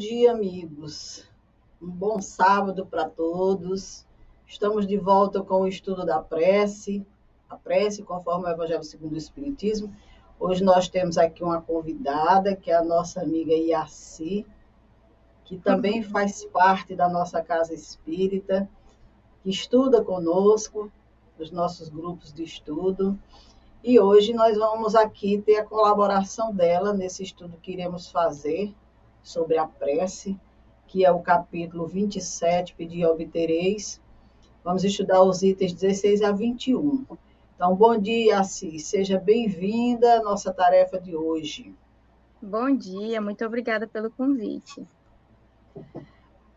dia, amigos. Um bom sábado para todos. Estamos de volta com o estudo da prece, a prece conforme o Evangelho segundo o Espiritismo. Hoje nós temos aqui uma convidada, que é a nossa amiga Iaci, que também faz parte da nossa casa espírita, que estuda conosco, nos nossos grupos de estudo. E hoje nós vamos aqui ter a colaboração dela nesse estudo que iremos fazer sobre a prece, que é o capítulo 27, Pedir obtereis. Vamos estudar os itens 16 a 21. Então, bom dia, Assis. Seja bem-vinda à nossa tarefa de hoje. Bom dia, muito obrigada pelo convite.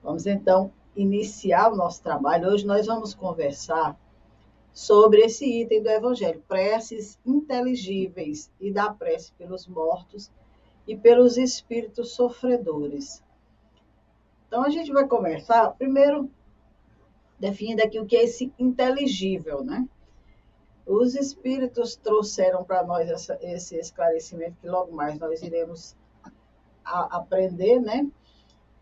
Vamos então iniciar o nosso trabalho. Hoje nós vamos conversar sobre esse item do Evangelho, preces inteligíveis e da prece pelos mortos e pelos espíritos sofredores. Então, a gente vai conversar, primeiro, definindo aqui o que é esse inteligível, né? Os espíritos trouxeram para nós essa, esse esclarecimento que logo mais nós iremos a, aprender, né?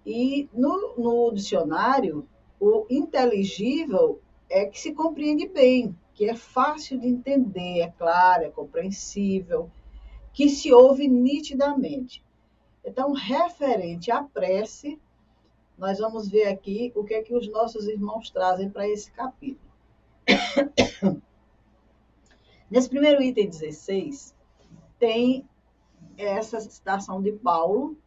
E no, no dicionário, o inteligível é que se compreende bem, que é fácil de entender, é claro, é compreensível, que se ouve nitidamente. Então, referente à prece, nós vamos ver aqui o que é que os nossos irmãos trazem para esse capítulo. Nesse primeiro item 16, tem essa citação de Paulo,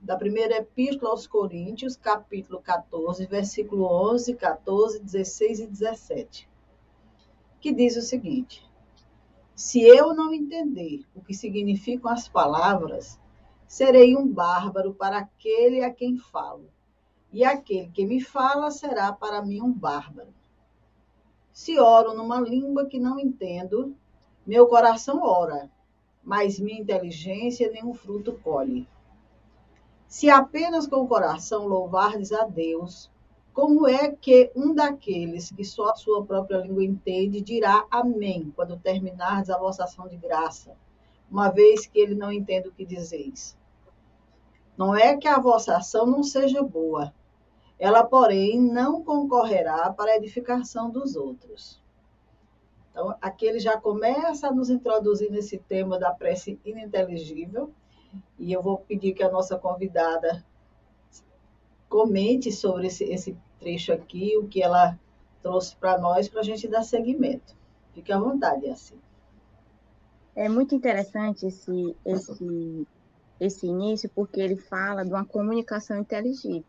da primeira epístola aos Coríntios, capítulo 14, versículo 11, 14, 16 e 17, que diz o seguinte: se eu não entender o que significam as palavras, serei um bárbaro para aquele a quem falo, e aquele que me fala será para mim um bárbaro. Se oro numa língua que não entendo, meu coração ora, mas minha inteligência nenhum fruto colhe. Se apenas com o coração louvardes a Deus, como é que um daqueles que só a sua própria língua entende dirá amém quando terminardes a vossa ação de graça, uma vez que ele não entende o que dizeis? Não é que a vossa ação não seja boa, ela, porém, não concorrerá para a edificação dos outros. Então, aqui ele já começa a nos introduzir nesse tema da prece ininteligível, e eu vou pedir que a nossa convidada comente sobre esse, esse trecho aqui, o que ela trouxe para nós, para a gente dar seguimento. Fique à vontade, assim. É muito interessante esse, esse, esse início, porque ele fala de uma comunicação inteligível.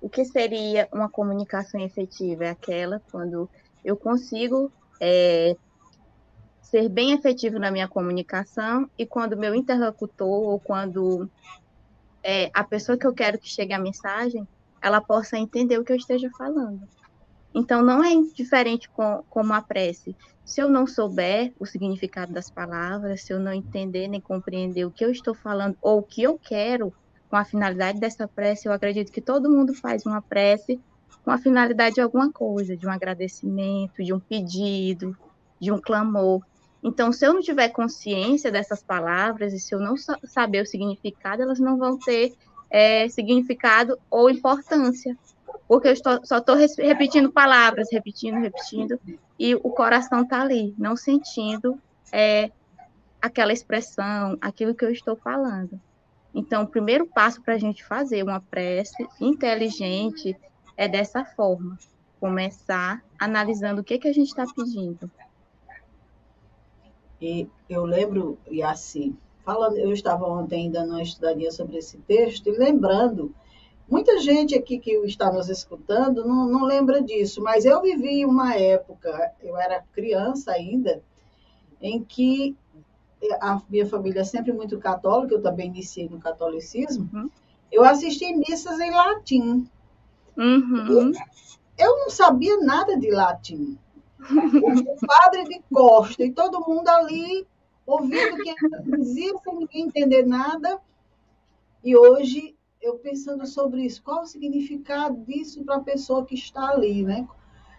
o que seria uma comunicação efetiva? É aquela quando eu consigo é, ser bem efetivo na minha comunicação e quando meu interlocutor ou quando é, a pessoa que eu quero que chegue a mensagem, ela possa entender o que eu esteja falando. Então, não é diferente com, como a prece. Se eu não souber o significado das palavras, se eu não entender nem compreender o que eu estou falando ou o que eu quero com a finalidade dessa prece, eu acredito que todo mundo faz uma prece com a finalidade de alguma coisa, de um agradecimento, de um pedido, de um clamor. Então, se eu não tiver consciência dessas palavras e se eu não saber o significado, elas não vão ter é, significado ou importância porque eu estou, só estou repetindo palavras, repetindo, repetindo, e o coração está ali, não sentindo é, aquela expressão, aquilo que eu estou falando. Então, o primeiro passo para a gente fazer uma prece inteligente é dessa forma, começar analisando o que, que a gente está pedindo. E eu lembro, assim, falando, eu estava ontem ainda não estudadinha sobre esse texto, e lembrando Muita gente aqui que está nos escutando não, não lembra disso, mas eu vivi uma época, eu era criança ainda, em que a minha família é sempre muito católica, eu também iniciei no catolicismo, uhum. eu assisti missas em latim. Uhum. Eu não sabia nada de latim. O padre de costa e todo mundo ali ouvindo que dizia sem ninguém entender nada. E hoje eu pensando sobre isso, qual o significado disso para a pessoa que está ali, né?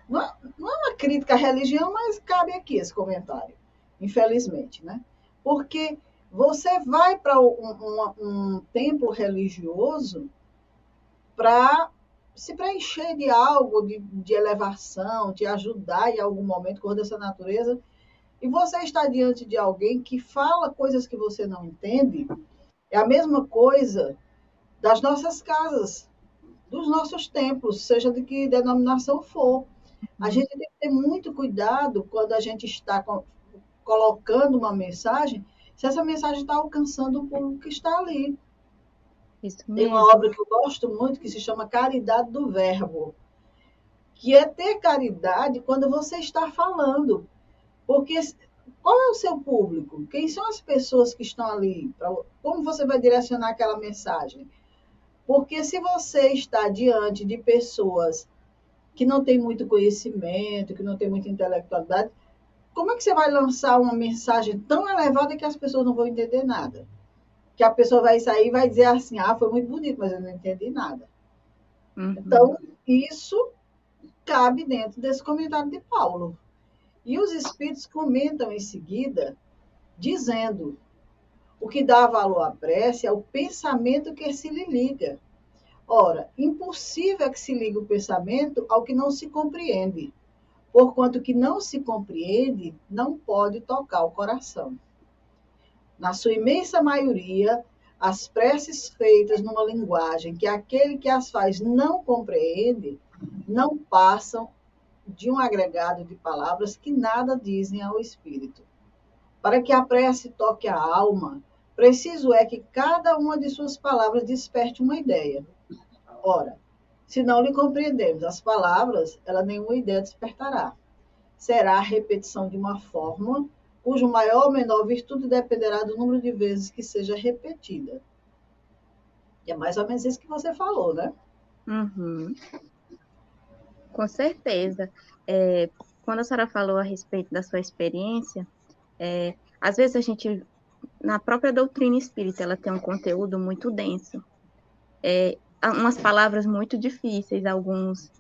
Não, é, não é uma crítica à religião, mas cabe aqui esse comentário, infelizmente, né? Porque você vai para um, um, um, templo religioso para se preencher de algo, de, de elevação, te ajudar em algum momento com dessa natureza, e você está diante de alguém que fala coisas que você não entende, é a mesma coisa das nossas casas, dos nossos templos, seja de que denominação for. A gente tem que ter muito cuidado quando a gente está colocando uma mensagem, se essa mensagem está alcançando o público que está ali. Tem uma obra que eu gosto muito que se chama Caridade do Verbo, que é ter caridade quando você está falando. Porque qual é o seu público? Quem são as pessoas que estão ali? Como você vai direcionar aquela mensagem? Porque se você está diante de pessoas que não têm muito conhecimento, que não têm muita intelectualidade, como é que você vai lançar uma mensagem tão elevada que as pessoas não vão entender nada? Que a pessoa vai sair e vai dizer assim: ah, foi muito bonito, mas eu não entendi nada. Uhum. Então, isso cabe dentro desse comentário de Paulo. E os espíritos comentam em seguida, dizendo o que dá valor à prece é o pensamento que se lhe liga. Ora, impossível é que se ligue o pensamento ao que não se compreende, porquanto que não se compreende não pode tocar o coração. Na sua imensa maioria, as preces feitas numa linguagem que aquele que as faz não compreende, não passam de um agregado de palavras que nada dizem ao espírito. Para que a prece toque a alma, preciso é que cada uma de suas palavras desperte uma ideia. Ora, se não lhe compreendemos as palavras, ela nenhuma ideia despertará. Será a repetição de uma fórmula cujo maior ou menor virtude dependerá do número de vezes que seja repetida. E é mais ou menos isso que você falou, né? Uhum. Com certeza. É, quando a senhora falou a respeito da sua experiência, é, às vezes a gente, na própria doutrina espírita, ela tem um conteúdo muito denso. É, umas palavras muito difíceis, alguns,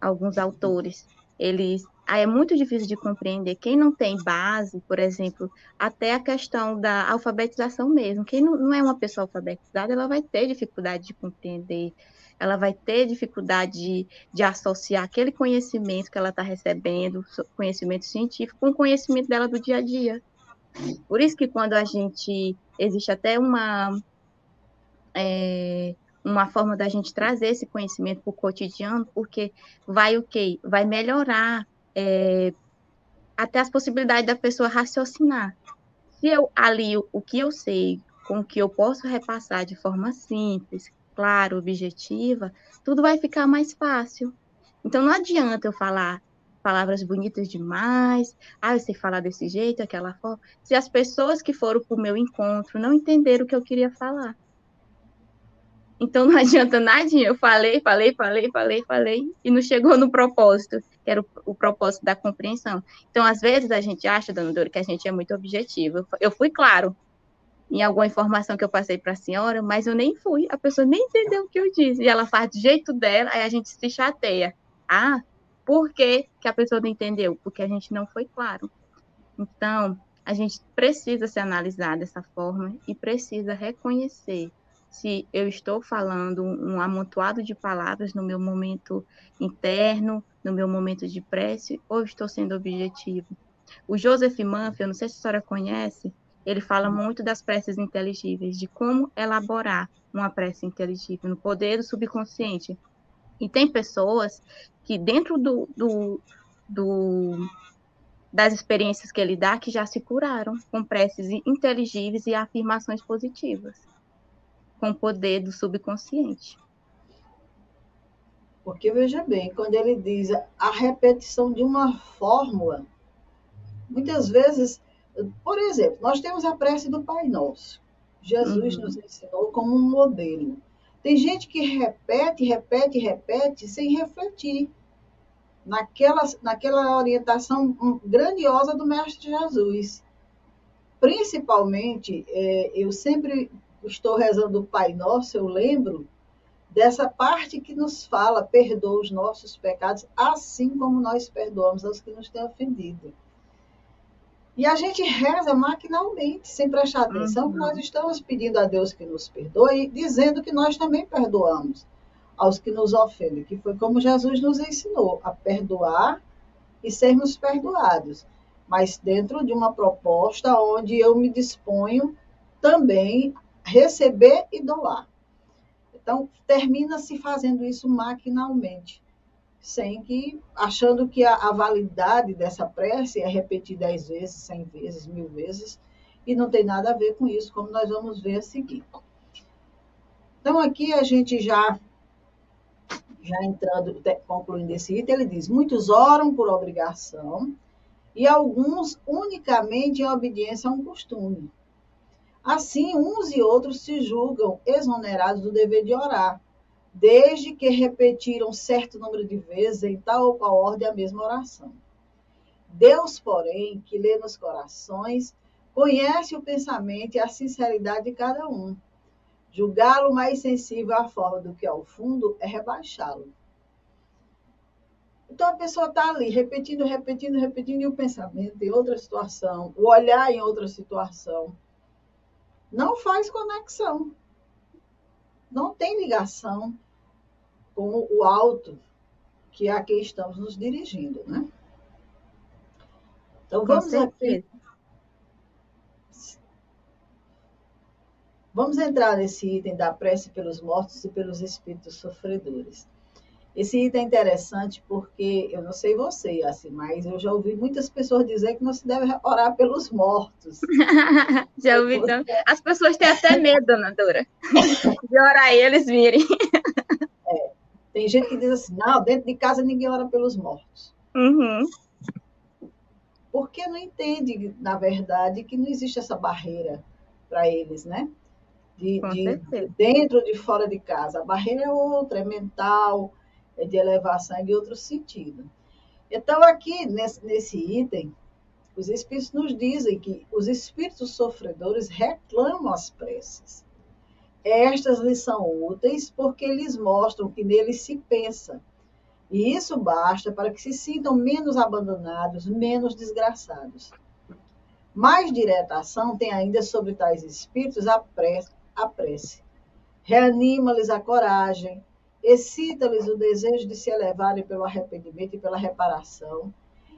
alguns autores. Eles é muito difícil de compreender. Quem não tem base, por exemplo, até a questão da alfabetização mesmo. Quem não, não é uma pessoa alfabetizada, ela vai ter dificuldade de compreender, ela vai ter dificuldade de, de associar aquele conhecimento que ela está recebendo, conhecimento científico, com o conhecimento dela do dia a dia. Por isso que quando a gente existe até uma é, uma forma da gente trazer esse conhecimento para o cotidiano, porque vai o quê? Vai melhorar é, até as possibilidades da pessoa raciocinar. Se eu alio o que eu sei com o que eu posso repassar de forma simples, clara, objetiva, tudo vai ficar mais fácil. Então não adianta eu falar palavras bonitas demais, ah, eu sei falar desse jeito, aquela forma, se as pessoas que foram para o meu encontro não entenderam o que eu queria falar. Então não adianta nadinha, eu falei, falei, falei, falei, falei, e não chegou no propósito, que era o, o propósito da compreensão. Então, às vezes, a gente acha, dona Dora, que a gente é muito objetivo. Eu fui claro em alguma informação que eu passei para a senhora, mas eu nem fui, a pessoa nem entendeu o que eu disse, e ela faz do jeito dela, aí a gente se chateia. Ah, por que, que a pessoa não entendeu? Porque a gente não foi claro. Então, a gente precisa se analisar dessa forma e precisa reconhecer se eu estou falando um amontoado de palavras no meu momento interno, no meu momento de prece, ou estou sendo objetivo. O Joseph Manfield, não sei se a senhora conhece, ele fala muito das preces inteligíveis, de como elaborar uma prece inteligível, no poder do subconsciente. E tem pessoas que dentro do, do, do, das experiências que ele dá, que já se curaram com preces inteligíveis e afirmações positivas, com o poder do subconsciente. Porque veja bem, quando ele diz a repetição de uma fórmula, muitas vezes, por exemplo, nós temos a prece do Pai Nosso. Jesus uhum. nos ensinou como um modelo. Tem gente que repete, repete, repete sem refletir naquela, naquela orientação grandiosa do Mestre Jesus. Principalmente, é, eu sempre estou rezando o Pai Nosso, eu lembro dessa parte que nos fala, perdoa os nossos pecados, assim como nós perdoamos aos que nos têm ofendido. E a gente reza maquinalmente, sem prestar atenção, uhum. que nós estamos pedindo a Deus que nos perdoe, dizendo que nós também perdoamos aos que nos ofendem, que foi como Jesus nos ensinou, a perdoar e sermos perdoados, mas dentro de uma proposta onde eu me disponho também receber e doar. Então, termina-se fazendo isso maquinalmente sem que, achando que a, a, validade dessa prece é repetir dez vezes, cem vezes, mil vezes, e não tem nada a ver com isso, como nós vamos ver a seguir. Então, aqui a gente já, já entrando, concluindo esse item, ele diz: muitos oram por obrigação e alguns unicamente em obediência a um costume. Assim, uns e outros se julgam exonerados do dever de orar, desde que repetiram certo número de vezes em tal ou qual ordem a mesma oração. Deus, porém, que lê nos corações, conhece o pensamento e a sinceridade de cada um. Julgá-lo mais sensível à forma do que ao fundo é rebaixá-lo. Então a pessoa está ali repetindo, repetindo, repetindo, e o pensamento em outra situação, o olhar em outra situação. Não faz conexão não tem ligação com o alto que é a que estamos nos dirigindo, né? Então vamos aqui. Vamos entrar nesse item da prece pelos mortos e pelos espíritos sofredores. Esse item é interessante porque, eu não sei você, assim, mas eu já ouvi muitas pessoas dizer que não se deve orar pelos mortos. já ouvi, então. As pessoas têm até medo, dona Dora, de orar e eles virem. É. Tem gente que diz assim, não, dentro de casa ninguém ora pelos mortos. Uhum. Porque não entende, na verdade, que não existe essa barreira para eles, né? De, de, de dentro de fora de casa. A barreira é outra, é mental, é de elevação em outro sentido. Então, aqui nesse, nesse item, os espíritos nos dizem que os espíritos sofredores reclamam as preces. Estas lhes são úteis porque eles mostram que neles se pensa. E isso basta para que se sintam menos abandonados, menos desgraçados. Mais direta ação tem ainda sobre tais espíritos a prece. A prece. Reanima-lhes a coragem, excita-lhes o desejo de se elevarem pelo arrependimento e pela reparação,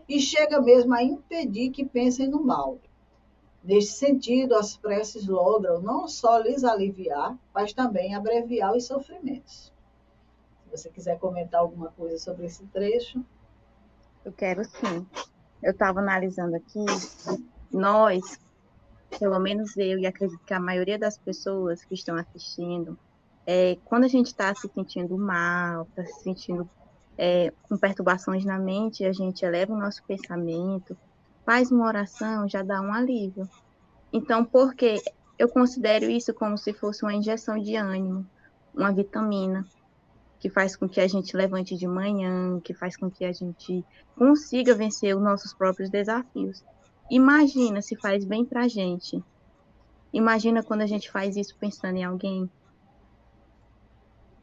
e chega mesmo a impedir que pensem no mal. Neste sentido, as preces logram não só lhes aliviar, mas também abreviar os sofrimentos. Se você quiser comentar alguma coisa sobre esse trecho. Eu quero sim. Eu estava analisando aqui, nós, pelo menos eu, e acredito que a maioria das pessoas que estão assistindo, é, quando a gente está se sentindo mal, está se sentindo é, com perturbações na mente, a gente eleva o nosso pensamento, faz uma oração, já dá um alívio. Então, por que eu considero isso como se fosse uma injeção de ânimo, uma vitamina, que faz com que a gente levante de manhã, que faz com que a gente consiga vencer os nossos próprios desafios. Imagina se faz bem para a gente. Imagina quando a gente faz isso pensando em alguém.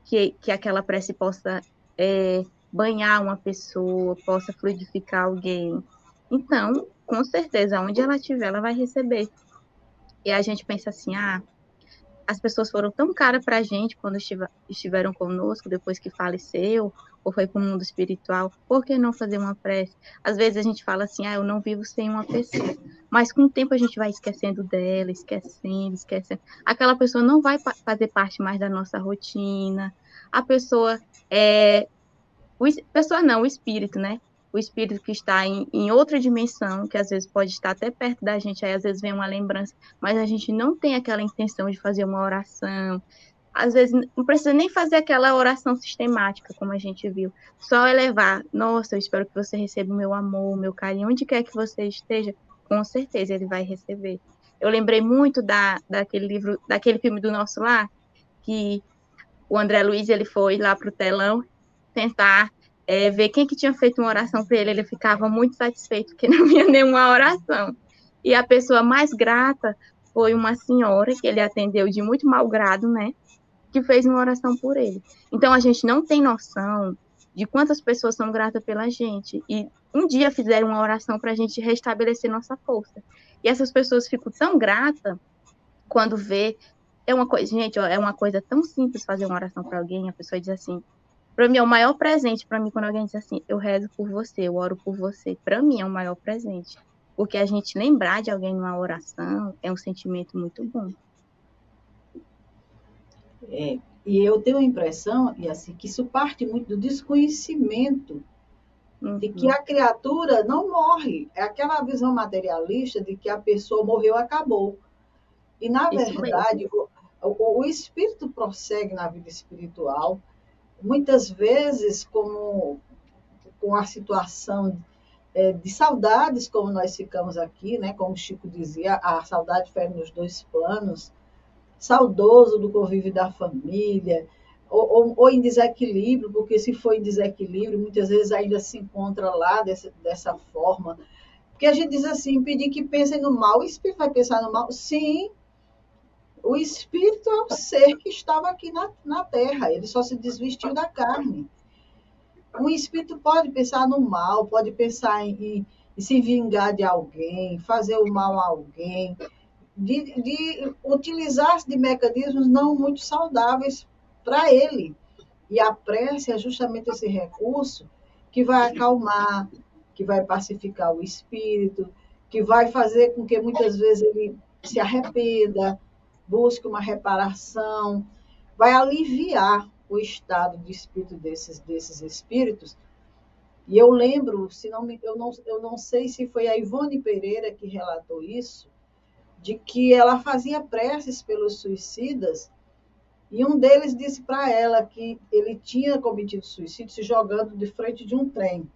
Que, que aquela prece possa é, banhar uma pessoa, possa fluidificar alguém. Então, com certeza, onde ela estiver, ela vai receber. E a gente pensa assim, ah, as pessoas foram tão caras para a gente quando estiveram conosco, depois que faleceu, ou foi para o mundo espiritual, por que não fazer uma prece? Às vezes a gente fala assim, ah, eu não vivo sem uma pessoa, mas com o tempo a gente vai esquecendo dela, esquecendo, esquecendo. Aquela pessoa não vai fazer parte mais da nossa rotina, a pessoa é. O, pessoa não, o espírito, né? O espírito que está em, em, outra dimensão, que às vezes pode estar até perto da gente, aí às vezes vem uma lembrança, mas a gente não tem aquela intenção de fazer uma oração. Às vezes não precisa nem fazer aquela oração sistemática, como a gente viu. Só elevar, nossa, eu espero que você receba o meu amor, o meu carinho, onde quer que você esteja, com certeza ele vai receber. Eu lembrei muito da, daquele livro, daquele filme do Nosso Lar, que o André Luiz ele foi lá para o telão tentar é, ver quem que tinha feito uma oração para ele, ele ficava muito satisfeito porque não havia nenhuma oração. E a pessoa mais grata foi uma senhora que ele atendeu de muito mau grado, né? Que fez uma oração por ele. Então a gente não tem noção de quantas pessoas são gratas pela gente e um dia fizeram uma oração para a gente restabelecer nossa força. E essas pessoas ficam tão gratas quando vê é uma coisa, gente, ó, é uma coisa tão simples fazer uma oração para alguém, a pessoa diz assim: para mim é o maior presente para mim quando alguém diz assim, eu rezo por você, eu oro por você. Para mim é o maior presente, porque a gente lembrar de alguém numa oração é um sentimento muito bom. É, e eu tenho a impressão, e assim, que isso parte muito do desconhecimento uhum. de que a criatura não morre. É aquela visão materialista de que a pessoa morreu, acabou. E, na isso verdade, o, o, o espírito prossegue na vida espiritual, muitas vezes com, com a situação é, de saudades, como nós ficamos aqui, né? como Chico dizia, a saudade fere nos dois planos, saudoso do convívio da família, ou, ou, ou, em desequilíbrio, porque se for em desequilíbrio, muitas vezes ainda se encontra lá dessa, dessa forma. Porque a gente diz assim, pedir que pensem no mal, o espírito vai pensar no mal? Sim, o espírito é um ser que estava aqui na, na terra, ele só se desvestiu da carne. Um espírito pode pensar no mal, pode pensar em, em se vingar de alguém, fazer o mal a alguém, de, de utilizar-se de mecanismos não muito saudáveis para ele. E a prece é justamente esse recurso que vai acalmar, que vai pacificar o espírito, que vai fazer com que muitas vezes ele se arrependa, busque uma reparação, vai aliviar o estado de espírito desses, desses espíritos. E eu lembro, se não me, eu, não, eu não sei se foi a Ivone Pereira que relatou isso, de que ela fazia preces pelos suicidas, e um deles disse para ela que ele tinha cometido suicídio se jogando de frente de um trem.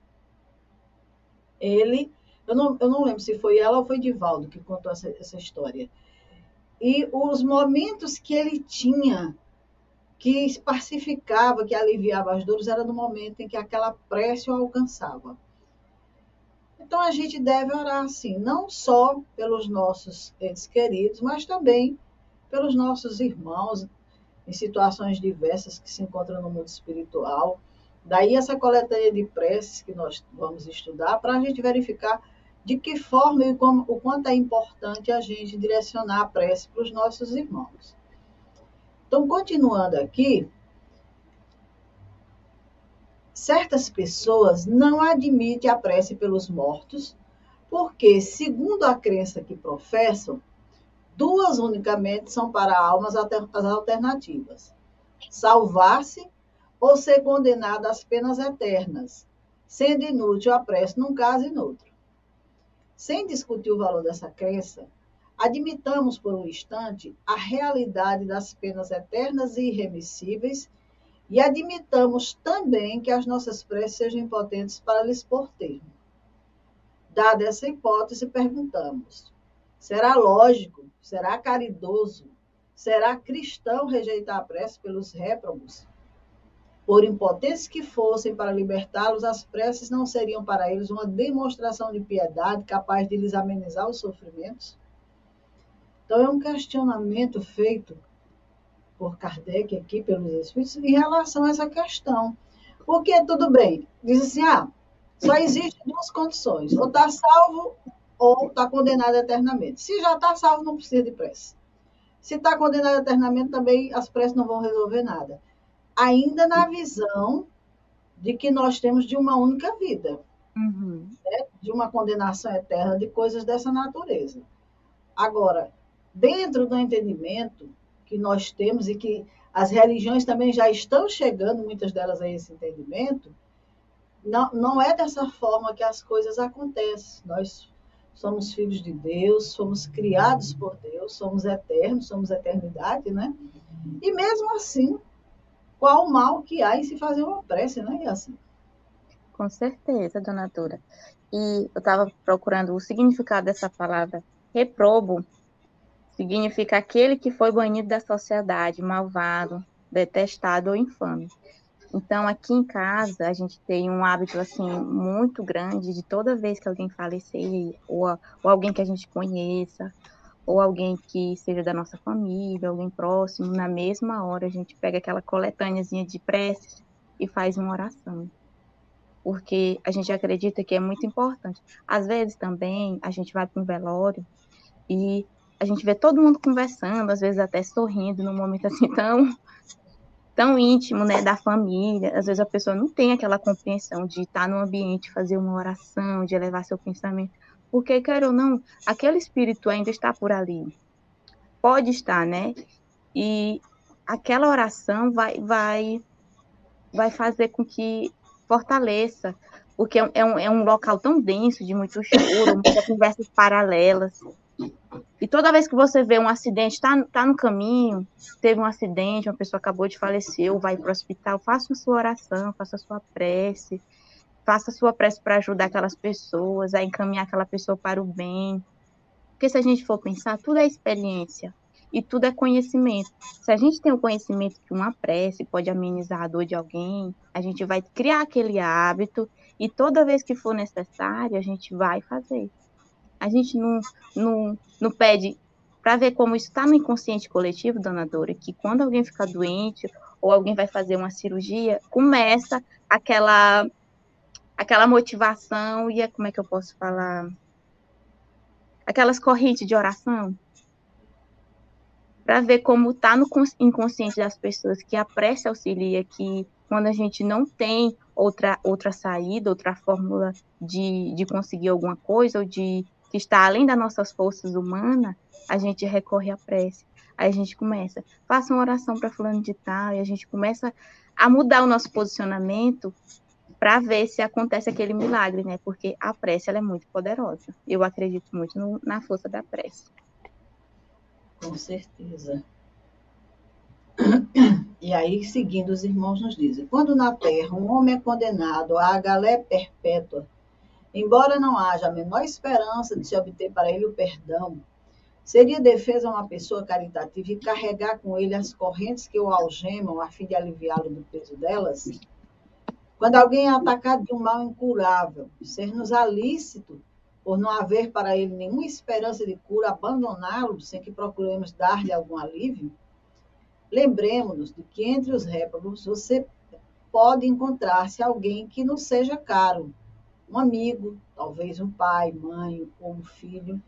Ele, eu não, eu não lembro se foi ela ou foi Divaldo que contou essa, essa história e os momentos que ele tinha que pacificava, que aliviava as dores, era no momento em que aquela prece o alcançava. Então a gente deve orar assim, não só pelos nossos entes queridos, mas também pelos nossos irmãos em situações diversas que se encontram no mundo espiritual. Daí essa coletânea de preces que nós vamos estudar para a gente verificar de que forma e como, o quanto é importante a gente direcionar a prece para os nossos irmãos. Então, continuando aqui, certas pessoas não admitem a prece pelos mortos, porque, segundo a crença que professam, duas unicamente são para almas as alternativas: salvar-se ou ser condenado às penas eternas, sendo inútil a prece num caso e no outro. Sem discutir o valor dessa crença, admitamos por um instante a realidade das penas eternas e irremissíveis e admitamos também que as nossas preces sejam impotentes para lhes pôr termo. Dada essa hipótese, perguntamos: será lógico, será caridoso, será cristão rejeitar a prece pelos réprobos? Por impotentes que fossem para libertá-los, as preces não seriam para eles uma demonstração de piedade capaz de lhes amenizar os sofrimentos? Então, é um questionamento feito por Kardec aqui, pelos Espíritos, em relação a essa questão. Porque, tudo bem, diz assim, ah, só existem duas condições, ou está salvo ou está condenado eternamente. Se já está salvo, não precisa de prece. Se está condenado eternamente, também as preces não vão resolver nada ainda na visão de que nós temos de uma única vida, uhum. né? de uma condenação eterna de coisas dessa natureza. Agora, dentro do entendimento que nós temos e que as religiões também já estão chegando, muitas delas, a esse entendimento, não, não é dessa forma que as coisas acontecem. Nós somos filhos de Deus, somos criados por Deus, somos eternos, somos eternidade, né? E mesmo assim, qual o mal que há em se fazer uma prece, não é assim? Com certeza, dona Dora. E eu estava procurando o significado dessa palavra reprobo, significa aquele que foi banido da sociedade, malvado, detestado ou infame. Então, aqui em casa, a gente tem um hábito, assim, muito grande de toda vez que alguém falecer, ou, ou alguém que a gente conheça, ou alguém que seja da nossa família, alguém próximo, na mesma hora a gente pega aquela coletâneazinha de preces e faz uma oração. Porque a gente acredita que é muito importante. Às vezes também a gente vai para um velório e a gente vê todo mundo conversando, às vezes até sorrindo num momento assim tão tão íntimo, né, da família. Às vezes a pessoa não tem aquela compreensão de estar no ambiente, fazer uma oração, de elevar seu pensamento porque, quer ou não, aquele espírito ainda está por ali. Pode estar, né? E aquela oração vai, vai, vai fazer com que fortaleça, porque é um, é um local tão denso, de muito choro, muitas conversas paralelas. E toda vez que você vê um acidente, está tá no caminho, teve um acidente, uma pessoa acabou de falecer, ou vai para o hospital, faça a sua oração, faça a sua prece, faça sua prece para ajudar aquelas pessoas, a encaminhar aquela pessoa para o bem. Porque se a gente for pensar, tudo é experiência e tudo é conhecimento. Se a gente tem o conhecimento que uma prece pode amenizar a dor de alguém, a gente vai criar aquele hábito e toda vez que for necessário, a gente vai fazer. A gente não, não, não pede para ver como isso está no inconsciente coletivo, dona Dora, que quando alguém fica doente ou alguém vai fazer uma cirurgia, começa aquela aquela motivação e como é que eu posso falar? Aquelas correntes de oração. Para ver como está no inconsciente das pessoas que a prece auxilia, que quando a gente não tem outra, outra saída, outra fórmula de, de conseguir alguma coisa, ou de que está além das nossas forças humanas, a gente recorre à prece. Aí a gente começa, faça uma oração para fulano de tal, e a gente começa a mudar o nosso posicionamento para ver se acontece aquele milagre, né? Porque a prece ela é muito poderosa. Eu acredito muito no, na força da prece. Com certeza. E aí, seguindo, os irmãos nos dizem: quando na terra um homem é condenado à galé perpétua, embora não haja a menor esperança de se obter para ele o perdão, seria defesa uma pessoa caritativa e carregar com ele as correntes que o algemam a fim de aliviá-lo do peso delas? Quando alguém é atacado de um mal incurável, ser-nos alícito, por não haver para ele nenhuma esperança de cura, abandoná-lo sem que procuremos dar-lhe algum alívio? Lembremos-nos de que entre os réprobos você pode encontrar-se alguém que não seja caro, um amigo, talvez um pai, mãe ou um filho,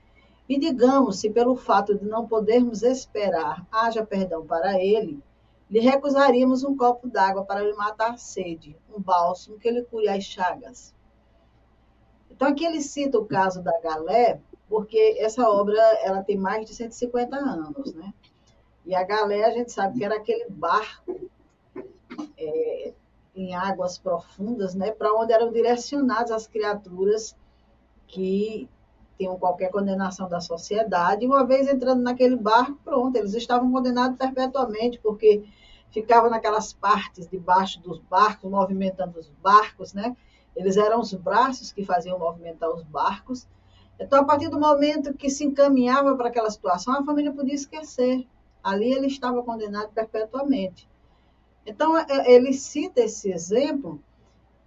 e digamos, se pelo fato de não podermos esperar haja perdão para ele, lhe recusaríamos um copo d'água para lhe matar a sede, um bálsamo que lhe cure as chagas. Então, aqui ele cita o caso da Galé, porque essa obra ela tem mais de 150 anos, né? E a Galé, a gente sabe que era aquele barco é, em águas profundas, né? Para onde eram direcionadas as criaturas que tinham qualquer condenação da sociedade, e uma vez entrando naquele barco, pronto, eles estavam condenados perpetuamente, porque ficavam naquelas partes debaixo dos barcos, movimentando os barcos, né? Eles eram os braços que faziam movimentar os barcos. Então, a partir do momento que se encaminhava para aquela situação, a família podia esquecer. Ali ele estava condenado perpetuamente. Então, é, ele cita esse exemplo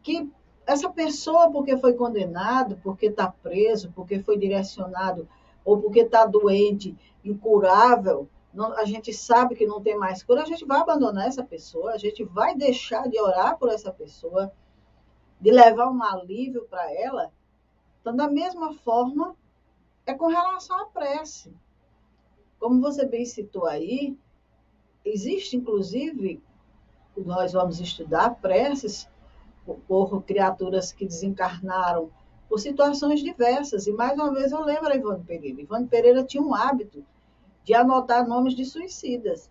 que essa pessoa, porque foi condenado, porque está preso, porque foi direcionado, ou porque está doente, incurável, não, a gente sabe que não tem mais cura, a gente vai abandonar essa pessoa, a gente vai deixar de orar por essa pessoa, de levar um alívio para ela. Então, da mesma forma, é com relação à prece. Como você bem citou aí, existe, inclusive, nós vamos estudar preces por criaturas que desencarnaram por situações diversas. E mais uma vez eu lembro a Ivone Pereira. Ivone Pereira tinha um hábito de anotar nomes de suicidas.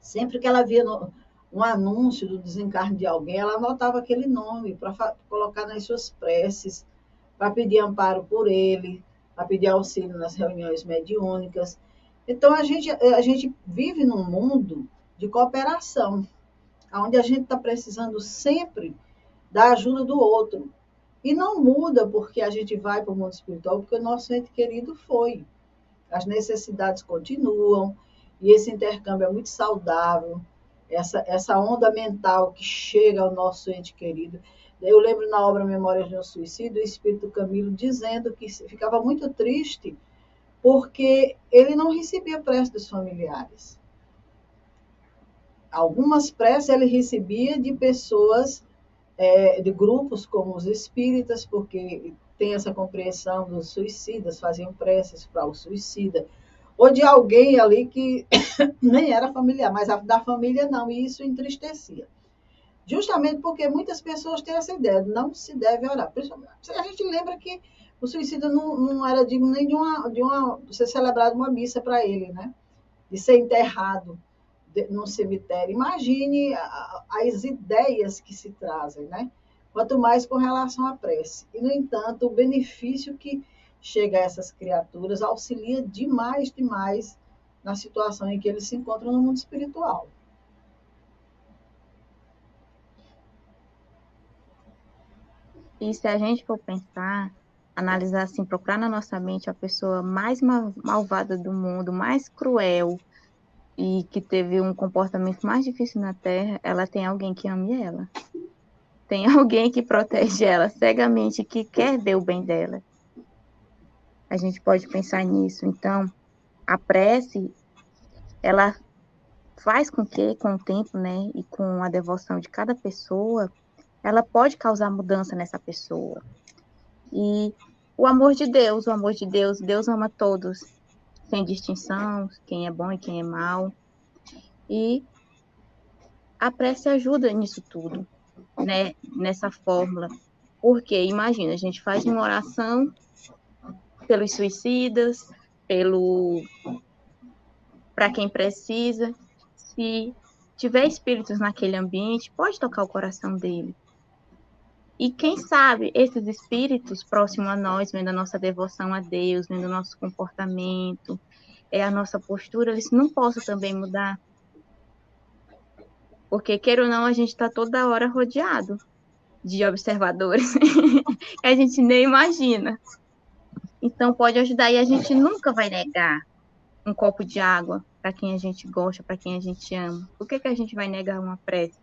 Sempre que ela via no, um anúncio do desencarne de alguém, ela anotava aquele nome para colocar nas suas preces, para pedir amparo por ele, para pedir auxílio nas reuniões mediúnicas. Então, a gente, a gente vive num mundo de cooperação onde a gente está precisando sempre da ajuda do outro. E não muda porque a gente vai para o mundo espiritual, porque o nosso ente querido foi. As necessidades continuam, e esse intercâmbio é muito saudável, essa, essa onda mental que chega ao nosso ente querido. Eu lembro na obra Memórias de um Suicídio, o Espírito Camilo dizendo que ficava muito triste porque ele não recebia prece dos familiares algumas preces ele recebia de pessoas, é, de grupos como os espíritas, porque tem essa compreensão dos suicidas, faziam preces para o suicida, ou de alguém ali que nem era familiar, mas da família não, e isso entristecia. Justamente porque muitas pessoas têm essa ideia, não se deve orar. A gente lembra que o suicida não, não era digno nem de uma, de uma ser celebrado uma missa para ele, né? De ser enterrado num cemitério. Imagine as ideias que se trazem, né? Quanto mais com relação à prece. E, no entanto, o benefício que chega a essas criaturas auxilia demais, demais na situação em que eles se encontram no mundo espiritual. E se a gente for pensar, analisar assim, procurar na nossa mente a pessoa mais malvada do mundo, mais cruel, e que teve um comportamento mais difícil na Terra, ela tem alguém que ame ela. Tem alguém que protege ela cegamente, que quer ver o bem dela. A gente pode pensar nisso. Então, a prece, ela faz com que, com o tempo, né, e com a devoção de cada pessoa, ela pode causar mudança nessa pessoa. E o amor de Deus, o amor de Deus, Deus ama todos sem distinção, quem é bom e quem é mal. E a prece ajuda nisso tudo, né? Nessa fórmula. Porque, imagina, a gente faz uma oração pelos suicidas, pelo para quem precisa. Se tiver espíritos naquele ambiente, pode tocar o coração dele. E quem sabe esses espíritos próximos a nós, vendo a nossa devoção a Deus, vendo o nosso comportamento, é a nossa postura, eles não possam também mudar. Porque, queira ou não, a gente está toda hora rodeado de observadores que a gente nem imagina. Então, pode ajudar e a gente nunca vai negar um copo de água para quem a gente gosta, para quem a gente ama. Por que, que a gente vai negar uma prece,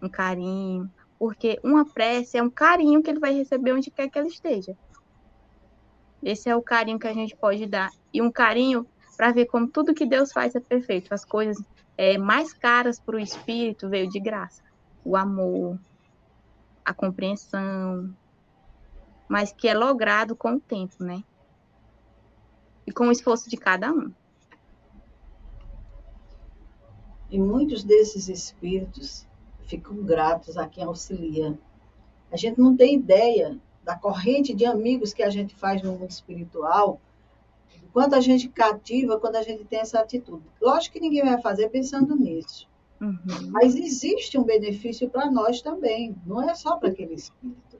um carinho, porque uma prece é um carinho que ele vai receber onde quer que ele esteja. Esse é o carinho que a gente pode dar. E um carinho para ver como tudo que Deus faz é perfeito. As coisas é, mais caras para o espírito veio de graça. O amor, a compreensão, mas que é logrado com o tempo, né? E com o esforço de cada um. E muitos desses espíritos ficam gratos a quem auxilia. A gente não tem ideia da corrente de amigos que a gente faz no mundo espiritual, quanto a gente cativa quando a gente tem essa atitude. Lógico que ninguém vai fazer pensando nisso. Uhum. Mas existe um benefício para nós também, não é só para aquele espírito.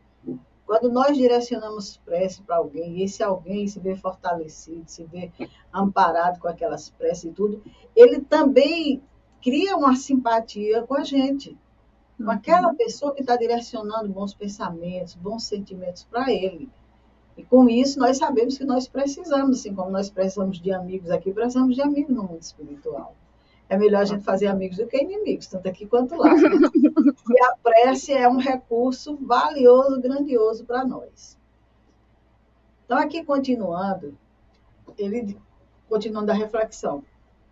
Quando nós direcionamos prece para alguém, e esse alguém se vê fortalecido, se vê amparado com aquelas preces e tudo, ele também cria uma simpatia com a gente, com uhum. aquela pessoa que está direcionando bons pensamentos, bons sentimentos para ele. E com isso nós sabemos que nós precisamos, assim como nós precisamos de amigos aqui, precisamos de amigos no mundo espiritual. É melhor a gente fazer amigos do que inimigos, tanto aqui quanto lá. E a prece é um recurso valioso, grandioso para nós. Então, aqui continuando, ele continuando a reflexão.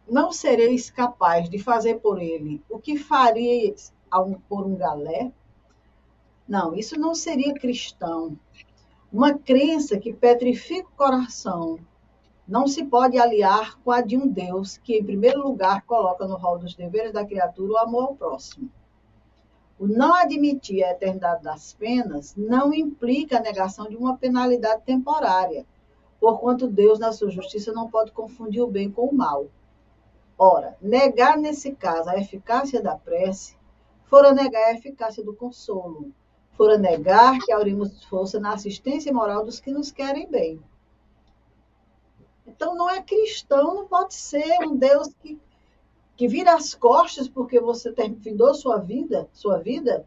Não sereis capaz de fazer por ele o que faríeis por um galé? Não, isso não seria cristão. Uma crença que petrifica o coração não se pode aliar com a de um Deus que, em primeiro lugar, coloca no rol dos deveres da criatura o amor ao próximo. O não admitir a eternidade das penas não implica a negação de uma penalidade temporária, porquanto Deus, na sua justiça, não pode confundir o bem com o mal. Ora, negar nesse caso a eficácia da prece, fora negar a eficácia do consolo, fora negar que aurimos força na assistência moral dos que nos querem bem. Então, não é cristão, não pode ser um Deus que, que vira as costas porque você terminou sua vida, sua vida.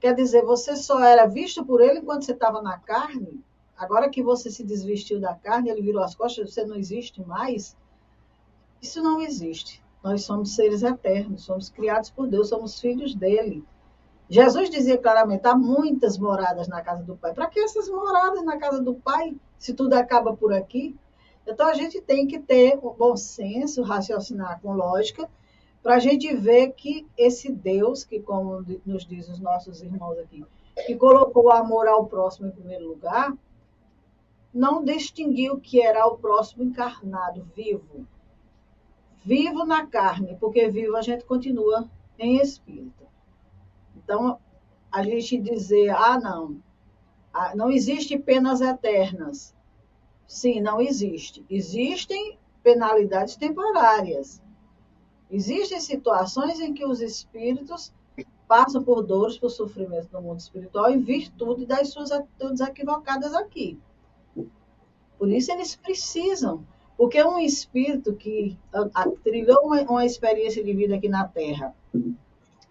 Quer dizer, você só era visto por ele enquanto você estava na carne. Agora que você se desvestiu da carne, ele virou as costas, você não existe mais. Isso não existe. Nós somos seres eternos, somos criados por Deus, somos filhos dele. Jesus dizia claramente: há muitas moradas na casa do Pai. Para que essas moradas na casa do Pai, se tudo acaba por aqui? Então, a gente tem que ter o bom senso, raciocinar com lógica, para a gente ver que esse Deus, que como nos diz os nossos irmãos aqui, que colocou o amor ao próximo em primeiro lugar, não distinguiu que era o próximo encarnado, vivo. Vivo na carne, porque vivo a gente continua em espírito. Então, a gente dizer, ah, não, não existe penas eternas. Sim, não existe. Existem penalidades temporárias. Existem situações em que os espíritos passam por dores, por sofrimento no mundo espiritual em virtude das suas atitudes equivocadas aqui. Por isso eles precisam, porque um espírito que trilhou uma, uma experiência de vida aqui na Terra,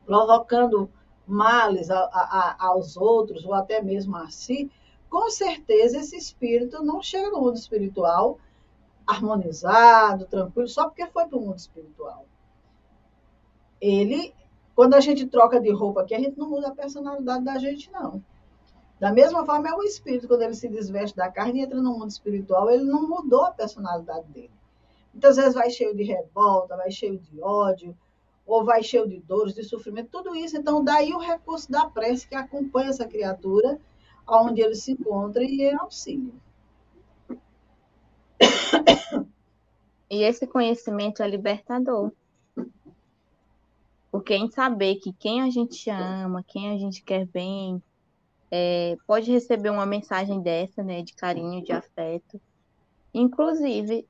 provocando males a, a, aos outros ou até mesmo a si, com certeza esse espírito não chega no mundo espiritual harmonizado, tranquilo, só porque foi para o mundo espiritual. Ele, quando a gente troca de roupa aqui, a gente não muda a personalidade da gente, não. Da mesma forma, é o espírito, quando ele se desveste da carne e entra no mundo espiritual, ele não mudou a personalidade dele. Muitas vezes vai cheio de revolta, vai cheio de ódio, ou vai cheio de dores, de sofrimento, tudo isso. Então, daí o recurso da prece que acompanha essa criatura onde ele se encontra e é auxílio. E esse conhecimento é libertador. Porque em saber que quem a gente ama, quem a gente quer bem, é, pode receber uma mensagem dessa, né, de carinho, de afeto. Inclusive,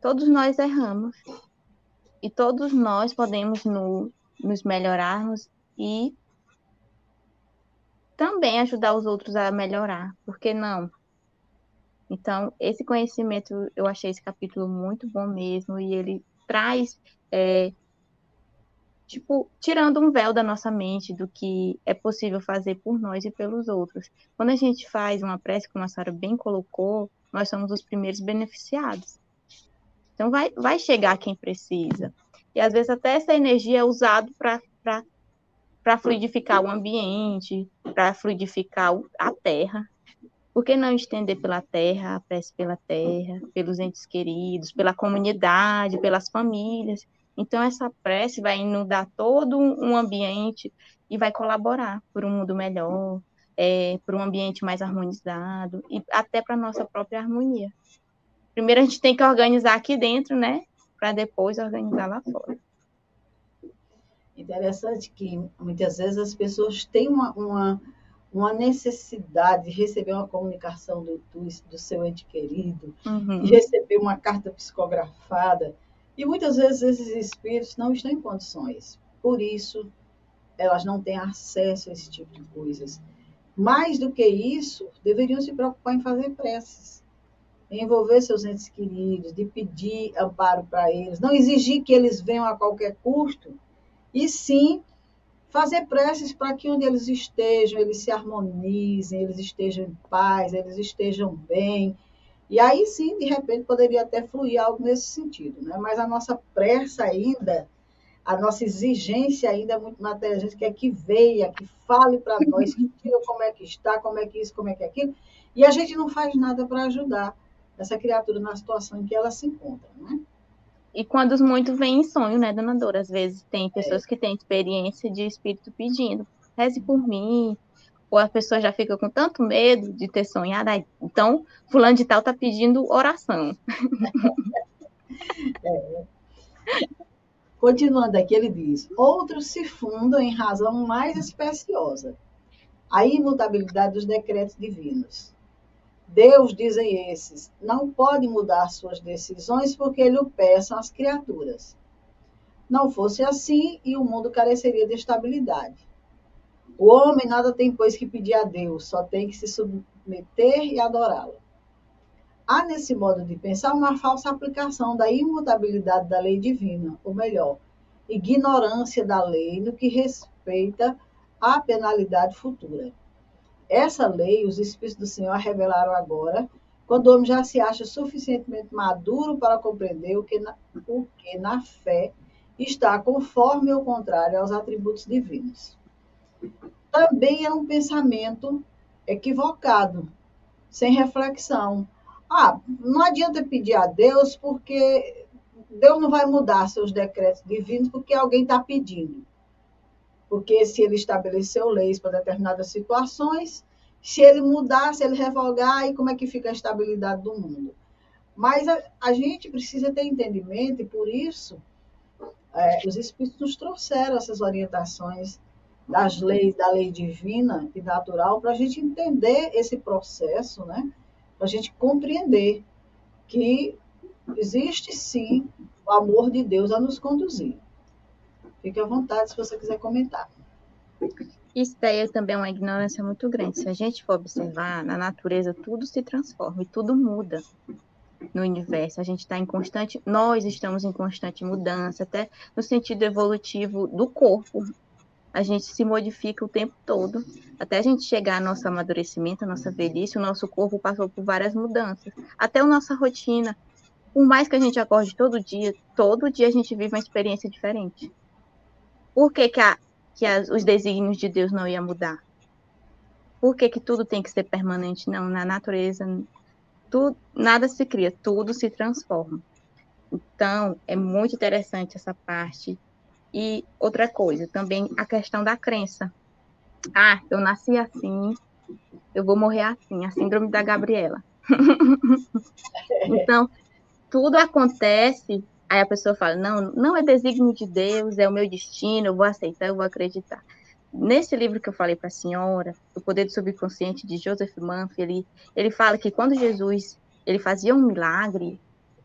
todos nós erramos. E todos nós podemos no, nos melhorarmos e também ajudar os outros a melhorar, por que não? Então, esse conhecimento, eu achei esse capítulo muito bom mesmo, e ele traz, é, tipo, tirando um véu da nossa mente do que é possível fazer por nós e pelos outros. Quando a gente faz uma prece, como a senhora bem colocou, nós somos os primeiros beneficiados. Então, vai, vai chegar quem precisa. E às vezes até essa energia é usada para para fluidificar o ambiente, para fluidificar a terra. Por que não estender pela terra, a prece pela terra, pelos entes queridos, pela comunidade, pelas famílias? Então, essa prece vai inundar todo um ambiente e vai colaborar por um mundo melhor, é, por um ambiente mais harmonizado e até para a nossa própria harmonia. Primeiro, a gente tem que organizar aqui dentro, né? Para depois organizar lá fora. Interessante que muitas vezes as pessoas têm uma, uma, uma necessidade de receber uma comunicação do, do, do seu ente querido, uhum. de receber uma carta psicografada, e muitas vezes esses espíritos não estão em condições. Por isso, elas não têm acesso a esse tipo de coisas. mais do que isso, deveriam se preocupar em fazer preces, envolver seus entes queridos, de pedir amparo para eles, não exigir que eles venham a qualquer custo, e sim fazer preces para que onde eles estejam, eles se harmonizem, eles estejam em paz, eles estejam bem. E aí sim, de repente, poderia até fluir algo nesse sentido. Né? Mas a nossa pressa ainda, a nossa exigência ainda é muito material. A gente quer que veia, que fale para nós, que diga como é que está, como é que isso, como é que aquilo. E a gente não faz nada para ajudar essa criatura na situação em que ela se encontra. Né? E quando os muitos vêm em sonho, né, dona Dora? Às vezes tem pessoas que têm experiência de espírito pedindo, reze por mim. Ou a pessoa já fica com tanto medo de ter sonhado, então fulano de tal tá pedindo oração. É. Continuando aqui, ele diz: outros se fundam em razão mais especiosa, a imutabilidade dos decretos divinos. Deus, dizem esses, não pode mudar suas decisões porque lhe o peçam as criaturas. Não fosse assim e o mundo careceria de estabilidade. O homem nada tem, pois, que pedir a Deus, só tem que se submeter e adorá-lo. Há nesse modo de pensar uma falsa aplicação da imutabilidade da lei divina, ou melhor, ignorância da lei no que respeita à penalidade futura. Essa lei, os Espíritos do Senhor revelaram agora, quando o homem já se acha suficientemente maduro para compreender o que na, o que na fé está conforme ou contrário aos atributos divinos. Também é um pensamento equivocado, sem reflexão. Ah, não adianta pedir a Deus porque Deus não vai mudar seus decretos divinos porque alguém está pedindo porque se ele estabeleceu leis para determinadas situações, se ele mudar, se ele revogar, aí como é que fica a estabilidade do mundo? Mas a, a gente precisa ter entendimento, e por isso é, os Espíritos nos trouxeram essas orientações das leis, da lei divina e natural, para a gente entender esse processo, né? para a gente compreender que existe sim o amor de Deus a nos conduzir. Fique à vontade se você quiser comentar. Isso daí também é uma ignorância muito grande. Se a gente for observar, na natureza tudo se transforma e tudo muda no universo. A gente está em constante, nós estamos em constante mudança, até no sentido evolutivo do corpo. A gente se modifica o tempo todo, até a gente chegar ao nosso amadurecimento, a nossa velhice, o nosso corpo passou por várias mudanças, até a nossa rotina. Por mais que a gente acorde todo dia, todo dia a gente vive uma experiência diferente. Por que, que, a, que as, os desígnios de Deus não iam mudar? Por que, que tudo tem que ser permanente? Não, na natureza, tudo, nada se cria, tudo se transforma. Então, é muito interessante essa parte. E outra coisa, também a questão da crença. Ah, eu nasci assim, eu vou morrer assim, a síndrome da Gabriela. então, tudo acontece Aí a pessoa fala: não, não é desígnio de Deus, é o meu destino, eu vou aceitar, eu vou acreditar. Nesse livro que eu falei para a senhora, O Poder do Subconsciente, de Joseph Manfi, ele, ele fala que quando Jesus ele fazia um milagre,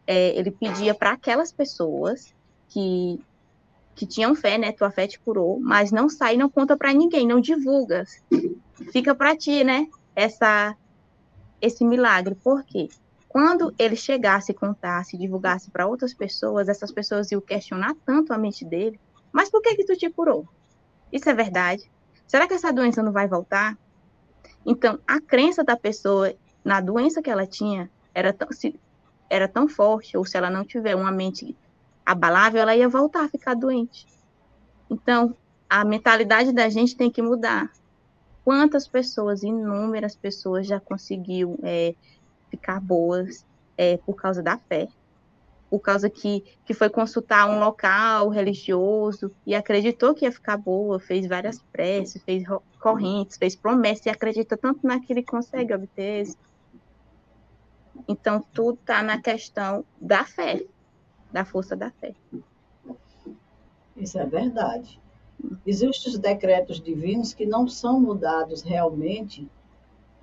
é, ele pedia para aquelas pessoas que, que tinham fé, né? Tua fé te curou, mas não sai, não conta para ninguém, não divulga. Fica para ti, né? Essa, esse milagre. Por quê? Quando ele chegasse, contasse, divulgasse para outras pessoas, essas pessoas iam questionar tanto a mente dele. Mas por que que tu te curou? Isso é verdade? Será que essa doença não vai voltar? Então, a crença da pessoa na doença que ela tinha era tão, se, era tão forte, ou se ela não tiver uma mente abalável, ela ia voltar a ficar doente. Então, a mentalidade da gente tem que mudar. Quantas pessoas, inúmeras pessoas já conseguiu é, ficar boas é, por causa da fé, por causa que, que foi consultar um local religioso e acreditou que ia ficar boa, fez várias preces, fez correntes, fez promessas e acredita tanto naquilo que consegue obter êxito. Então, tudo está na questão da fé, da força da fé. Isso é verdade. Existem os decretos divinos que não são mudados realmente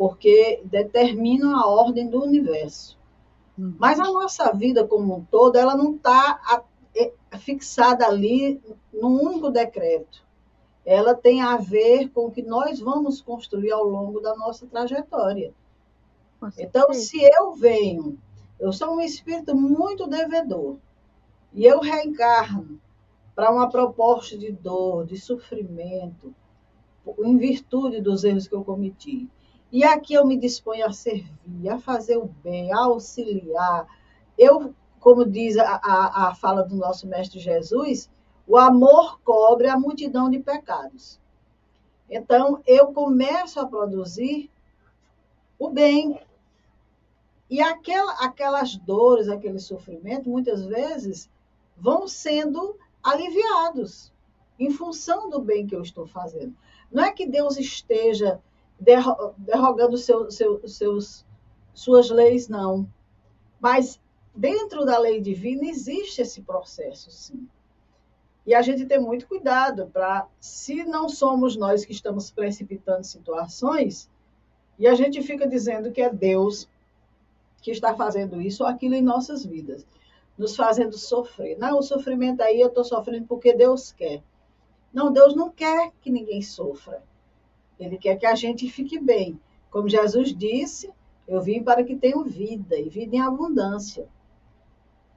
porque determinam a ordem do universo. Uhum. Mas a nossa vida como um todo, ela não está é, fixada ali num único decreto. ela tem a ver com o que nós vamos construir ao longo da nossa trajetória. Então, se eu venho, eu sou um espírito muito devedor, e eu reencarno para uma proposta de dor, de sofrimento, em virtude dos erros que eu cometi. E aqui eu me disponho a servir, a fazer o bem, a auxiliar. Eu, como diz a, a, a fala do nosso Mestre Jesus, o amor cobre a multidão de pecados. Então, eu começo a produzir o bem. E aquela, aquelas dores, aquele sofrimento, muitas vezes, vão sendo aliviados em função do bem que eu estou fazendo. Não é que Deus esteja derrogando seu, seu, seus, suas leis, não. Mas dentro da lei divina existe esse processo, sim. E a gente tem muito cuidado para, se não somos nós que estamos precipitando situações, e a gente fica dizendo que é Deus que está fazendo isso ou aquilo em nossas vidas, nos fazendo sofrer. Não, o sofrimento aí eu estou sofrendo porque Deus quer. Não, Deus não quer que ninguém sofra. Ele quer que a gente fique bem. Como Jesus disse, eu vim para que tenham vida e vida em abundância.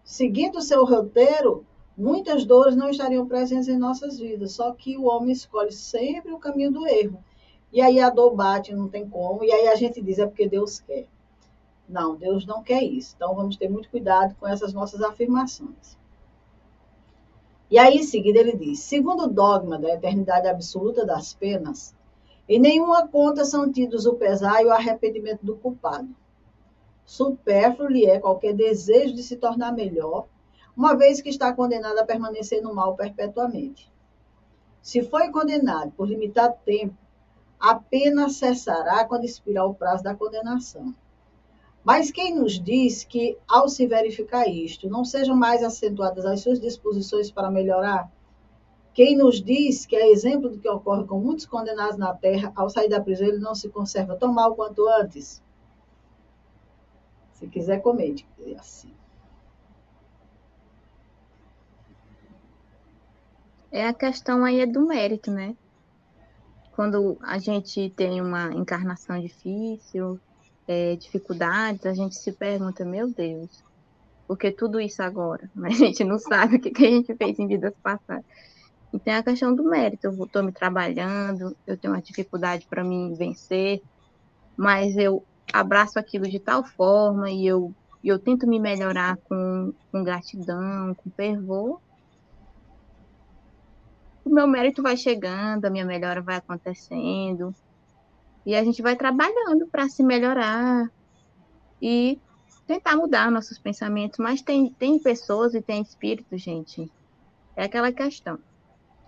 Seguindo o seu roteiro, muitas dores não estariam presentes em nossas vidas, só que o homem escolhe sempre o caminho do erro. E aí a dor bate, não tem como, e aí a gente diz é porque Deus quer. Não, Deus não quer isso. Então vamos ter muito cuidado com essas nossas afirmações. E aí, em seguida, ele diz: segundo o dogma da eternidade absoluta das penas, em nenhuma conta são tidos o pesar e o arrependimento do culpado. Supérfluo lhe é qualquer desejo de se tornar melhor, uma vez que está condenado a permanecer no mal perpetuamente. Se foi condenado por limitado tempo, a pena cessará quando expirar o prazo da condenação. Mas quem nos diz que, ao se verificar isto, não sejam mais acentuadas as suas disposições para melhorar? Quem nos diz que é exemplo do que ocorre com muitos condenados na terra, ao sair da prisão, ele não se conserva tão mal quanto antes? Se quiser, comente. É assim. É a questão aí é do mérito, né? Quando a gente tem uma encarnação difícil, é, dificuldades, a gente se pergunta, meu Deus, por que tudo isso agora? Mas a gente não sabe o que, que a gente fez em vidas passadas. E tem a questão do mérito. Eu estou me trabalhando, eu tenho uma dificuldade para me vencer, mas eu abraço aquilo de tal forma e eu, eu tento me melhorar com, com gratidão, com fervor. O meu mérito vai chegando, a minha melhora vai acontecendo. E a gente vai trabalhando para se melhorar e tentar mudar nossos pensamentos. Mas tem, tem pessoas e tem espíritos, gente. É aquela questão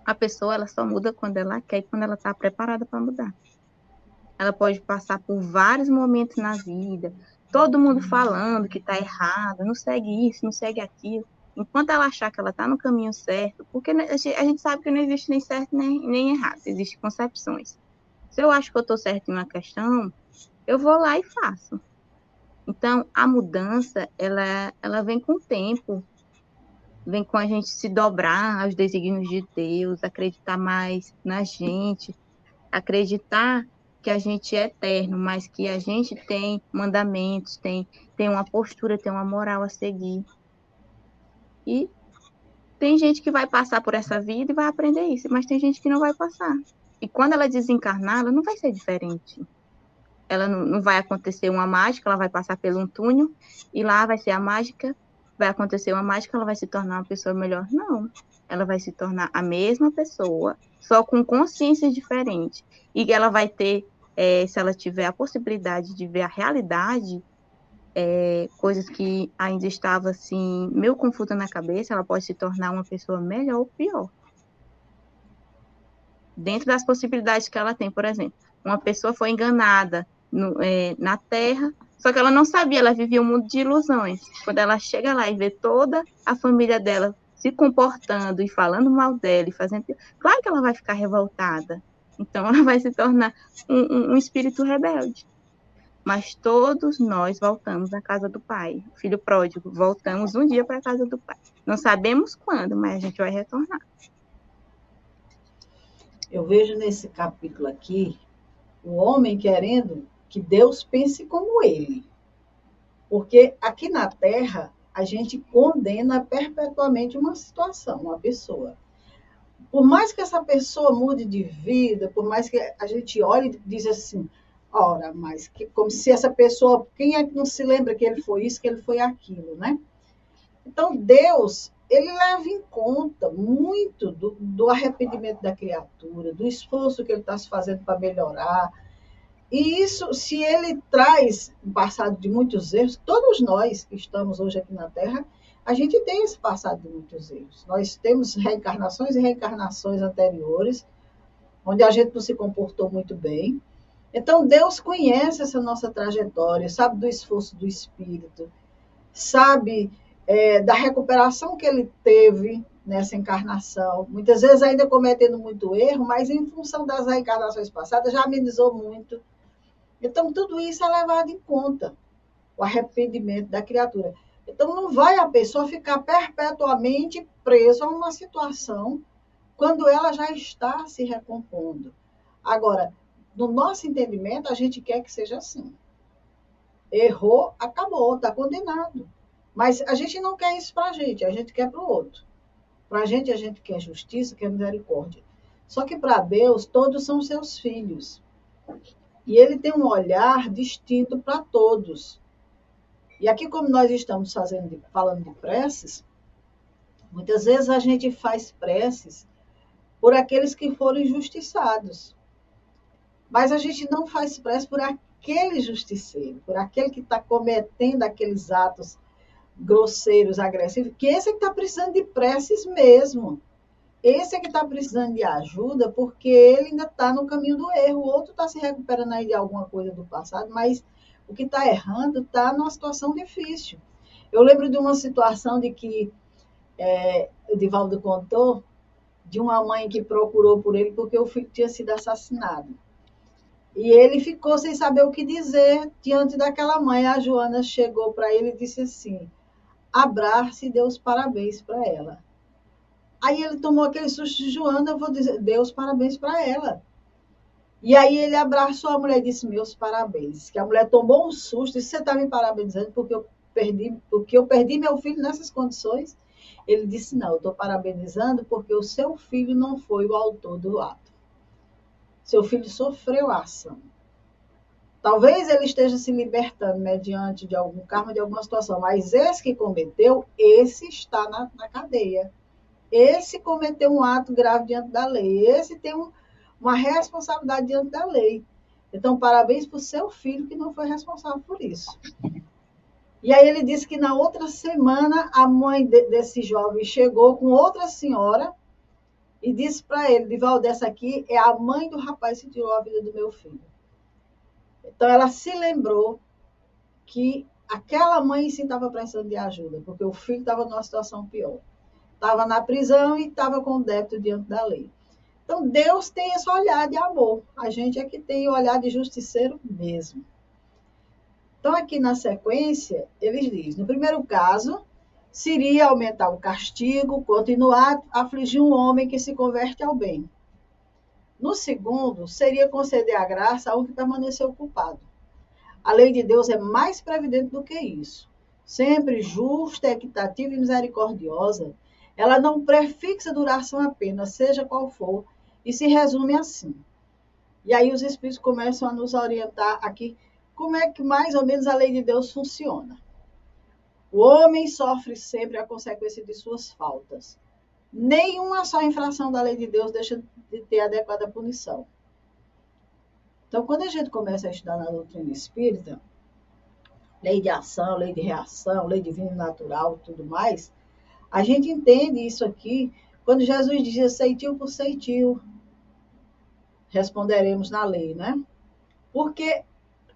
a pessoa ela só muda quando ela quer e quando ela está preparada para mudar. Ela pode passar por vários momentos na vida, todo mundo falando que está errado, não segue isso, não segue aquilo. Enquanto ela achar que ela está no caminho certo, porque a gente sabe que não existe nem certo nem, nem errado, existem concepções. Se eu acho que eu estou certo em uma questão, eu vou lá e faço. Então, a mudança, ela, ela vem com o tempo vem com a gente se dobrar aos desígnios de Deus, acreditar mais na gente, acreditar que a gente é eterno, mas que a gente tem mandamentos, tem, tem uma postura, tem uma moral a seguir. E tem gente que vai passar por essa vida e vai aprender isso, mas tem gente que não vai passar. E quando ela desencarnar, ela não vai ser diferente. Ela não, não vai acontecer uma mágica, ela vai passar pelo um túnel e lá vai ser a mágica vai acontecer uma mágica, ela vai se tornar uma pessoa melhor. Não. Ela vai se tornar a mesma pessoa, só com consciência diferente. E ela vai ter, é, se ela tiver a possibilidade de ver a realidade, é, coisas que ainda estavam assim, meio confusa na cabeça, ela pode se tornar uma pessoa melhor ou pior. Dentro das possibilidades que ela tem, por exemplo, uma pessoa foi enganada no, é, na Terra, só que ela não sabia, ela vivia um mundo de ilusões. Quando ela chega lá e vê toda a família dela se comportando e falando mal dela e fazendo. Claro que ela vai ficar revoltada. Então ela vai se tornar um, um, um espírito rebelde. Mas todos nós voltamos à casa do pai. filho pródigo, voltamos um dia para a casa do pai. Não sabemos quando, mas a gente vai retornar. eu vejo nesse capítulo aqui o homem querendo que Deus pense como ele. Porque aqui na Terra, a gente condena perpetuamente uma situação, uma pessoa. Por mais que essa pessoa mude de vida, por mais que a gente olhe e diz assim, ora, mas que, como se essa pessoa, quem é que não se lembra que ele foi isso, que ele foi aquilo, né? Então, Deus, ele leva em conta muito do, do arrependimento da criatura, do esforço que ele está se fazendo para melhorar. E isso, se ele traz um passado de muitos erros, todos nós que estamos hoje aqui na Terra, a gente tem esse passado de muitos erros. Nós temos reencarnações e reencarnações anteriores, onde a gente não se comportou muito bem. Então, Deus conhece essa nossa trajetória, sabe do esforço do espírito, sabe é, da recuperação que ele teve nessa encarnação. Muitas vezes ainda cometendo muito erro, mas em função das reencarnações passadas já amenizou muito. Então, tudo isso é levado em conta, o arrependimento da criatura. Então, não vai a pessoa ficar perpetuamente presa a uma situação quando ela já está se recompondo. Agora, no nosso entendimento, a gente quer que seja assim. Errou, acabou, está condenado. Mas a gente não quer isso para a gente, a gente quer para o outro. Para a gente, a gente quer justiça, quer misericórdia. Só que para Deus, todos são seus filhos. E ele tem um olhar distinto para todos. E aqui, como nós estamos fazendo, falando de preces, muitas vezes a gente faz preces por aqueles que foram injustiçados. Mas a gente não faz prece por aquele justiceiro, por aquele que está cometendo aqueles atos grosseiros, agressivos, que esse é que está precisando de preces mesmo. Esse é que está precisando de ajuda, porque ele ainda está no caminho do erro. O outro está se recuperando aí de alguma coisa do passado, mas o que está errando está numa situação difícil. Eu lembro de uma situação de que é, o Divaldo contou de uma mãe que procurou por ele porque o filho tinha sido assassinado. E ele ficou sem saber o que dizer diante daquela mãe. A Joana chegou para ele e disse assim: abrace e dê os parabéns para ela. Aí ele tomou aquele susto de Joana, eu vou dizer, dê os parabéns para ela. E aí ele abraçou a mulher e disse, meus parabéns. Que a mulher tomou um susto e disse, você está me parabenizando porque eu perdi, porque eu perdi meu filho nessas condições? Ele disse, não, eu estou parabenizando porque o seu filho não foi o autor do ato. Seu filho sofreu a ação. Talvez ele esteja se libertando mediante né, de algum karma, de alguma situação, mas esse que cometeu, esse está na, na cadeia. Esse cometeu um ato grave diante da lei. Esse tem um, uma responsabilidade diante da lei. Então, parabéns para o seu filho que não foi responsável por isso. E aí ele disse que na outra semana a mãe de, desse jovem chegou com outra senhora e disse para ele, Divaldo, essa aqui é a mãe do rapaz que tirou a vida do meu filho. Então, ela se lembrou que aquela mãe sim estava precisando de ajuda, porque o filho estava numa situação pior. Estava na prisão e estava com débito diante da lei. Então, Deus tem esse olhar de amor. A gente é que tem o olhar de justiceiro mesmo. Então, aqui na sequência, eles dizem: no primeiro caso, seria aumentar o castigo, continuar a afligir um homem que se converte ao bem. No segundo, seria conceder a graça ao que permaneceu culpado. A lei de Deus é mais previdente do que isso. Sempre justa, equitativa e misericordiosa, ela não prefixa duração apenas, seja qual for, e se resume assim. E aí os Espíritos começam a nos orientar aqui como é que mais ou menos a lei de Deus funciona. O homem sofre sempre a consequência de suas faltas nenhuma só infração da lei de Deus deixa de ter adequada punição. Então, quando a gente começa a estudar na doutrina espírita, lei de ação, lei de reação, lei divina natural, tudo mais, a gente entende isso aqui quando Jesus dizia ceitil por ceitil, responderemos na lei, né? Porque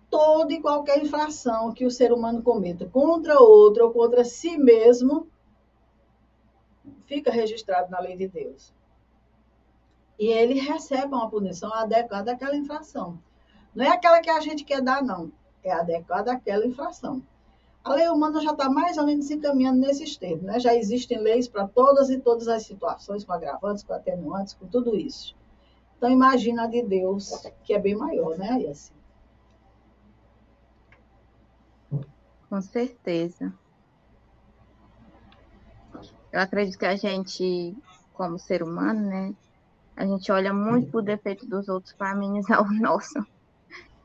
toda e qualquer infração que o ser humano cometa contra outro ou contra si mesmo fica registrado na lei de Deus. E ele recebe uma punição adequada àquela infração. Não é aquela que a gente quer dar, não. É adequada àquela infração. A lei humana já está mais ou menos se encaminhando nesses termos. Né? Já existem leis para todas e todas as situações, com agravantes, com atenuantes, com tudo isso. Então, imagina a de Deus, que é bem maior, né, Ayessi? Com certeza. Eu acredito que a gente, como ser humano, né, a gente olha muito pro defeito dos outros para amenizar o nosso.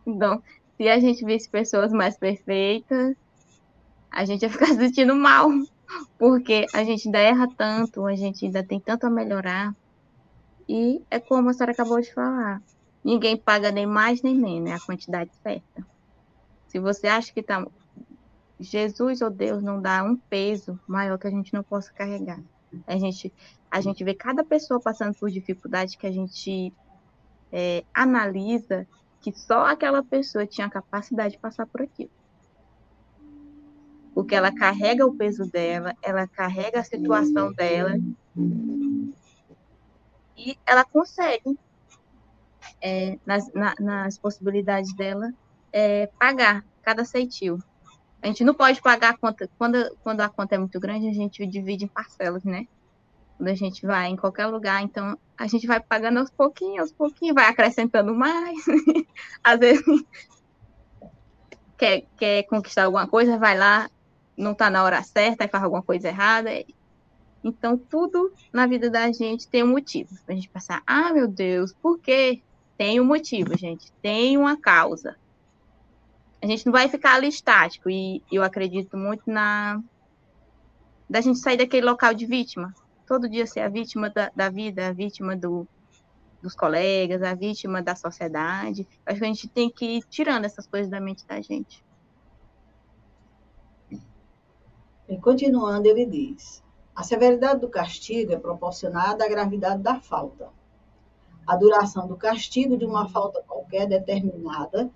Então, se a gente visse pessoas mais perfeitas, a gente ia ficar se sentindo mal, porque a gente ainda erra tanto, a gente ainda tem tanto a melhorar. E é como a senhora acabou de falar, ninguém paga nem mais nem menos, é a quantidade certa. Se você acha que tá Jesus ou Deus não dá um peso maior que a gente não possa carregar. A gente, a gente vê cada pessoa passando por dificuldade que a gente é, analisa que só aquela pessoa tinha a capacidade de passar por aquilo. Porque ela carrega o peso dela, ela carrega a situação dela e ela consegue, é, nas, na, nas possibilidades dela, é, pagar cada ceitil. A gente não pode pagar a conta, quando, quando a conta é muito grande, a gente divide em parcelas, né? Quando a gente vai em qualquer lugar, então a gente vai pagando aos pouquinhos, aos pouquinhos, vai acrescentando mais. Às vezes quer, quer conquistar alguma coisa, vai lá, não está na hora certa, e faz alguma coisa errada. Então, tudo na vida da gente tem um motivo. A gente pensar, ah, meu Deus, por quê? Tem um motivo, gente. Tem uma causa. A gente não vai ficar ali estático. E eu acredito muito na. da gente sair daquele local de vítima todo dia ser a vítima da, da vida, a vítima do, dos colegas, a vítima da sociedade. Acho que a gente tem que ir tirando essas coisas da mente da gente. E continuando, ele diz: a severidade do castigo é proporcionada à gravidade da falta. A duração do castigo de uma falta qualquer determinada,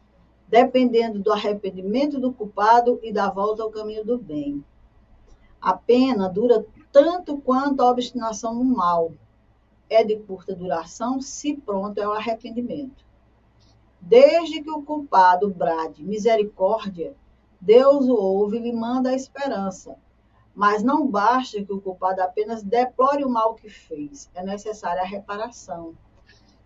dependendo do arrependimento do culpado e da volta ao caminho do bem. A pena dura tanto quanto a obstinação no mal é de curta duração, se pronto é o arrependimento. Desde que o culpado brade misericórdia, Deus o ouve e lhe manda a esperança. Mas não basta que o culpado apenas deplore o mal que fez, é necessária a reparação.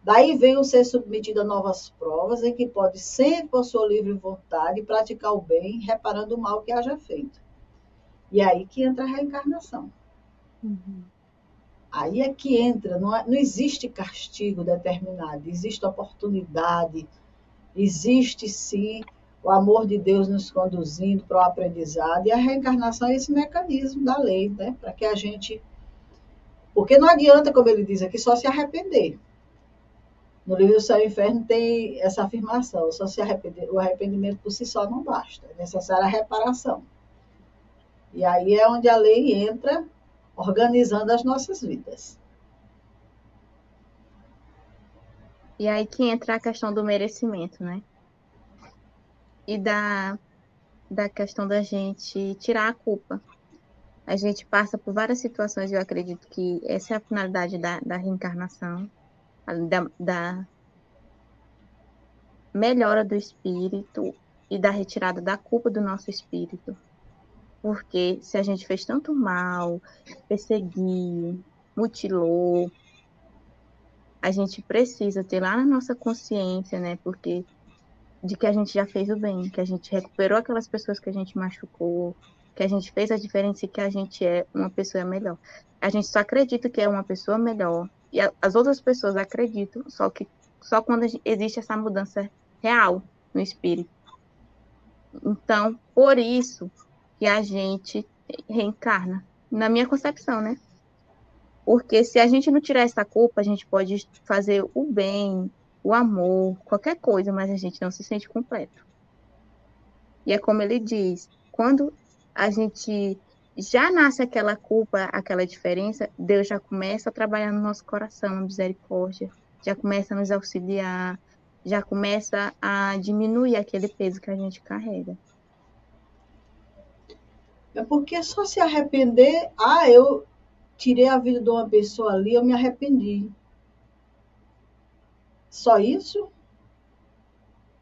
Daí vem o ser submetido a novas provas, em que pode sempre, por sua livre vontade, praticar o bem, reparando o mal que haja feito. E aí que entra a reencarnação. Uhum. Aí é que entra, não, é, não existe castigo determinado, existe oportunidade, existe sim o amor de Deus nos conduzindo para o aprendizado, e a reencarnação é esse mecanismo da lei, né? Para que a gente. Porque não adianta, como ele diz aqui, só se arrepender. No livro Céu e Inferno tem essa afirmação: só se arrepender, o arrependimento por si só não basta, é necessária a reparação. E aí é onde a lei entra organizando as nossas vidas. E aí que entra a questão do merecimento, né? E da, da questão da gente tirar a culpa. A gente passa por várias situações, eu acredito que essa é a finalidade da, da reencarnação, da, da melhora do espírito e da retirada da culpa do nosso espírito. Porque se a gente fez tanto mal, perseguiu, mutilou, a gente precisa ter lá na nossa consciência, né? Porque de que a gente já fez o bem, que a gente recuperou aquelas pessoas que a gente machucou, que a gente fez a diferença e que a gente é uma pessoa melhor. A gente só acredita que é uma pessoa melhor e as outras pessoas acreditam, só que só quando existe essa mudança real no espírito. Então, por isso, que a gente reencarna, na minha concepção, né? Porque se a gente não tirar essa culpa, a gente pode fazer o bem, o amor, qualquer coisa, mas a gente não se sente completo. E é como ele diz, quando a gente já nasce aquela culpa, aquela diferença, Deus já começa a trabalhar no nosso coração, a misericórdia, já começa a nos auxiliar, já começa a diminuir aquele peso que a gente carrega. É porque só se arrepender, ah, eu tirei a vida de uma pessoa ali, eu me arrependi. Só isso?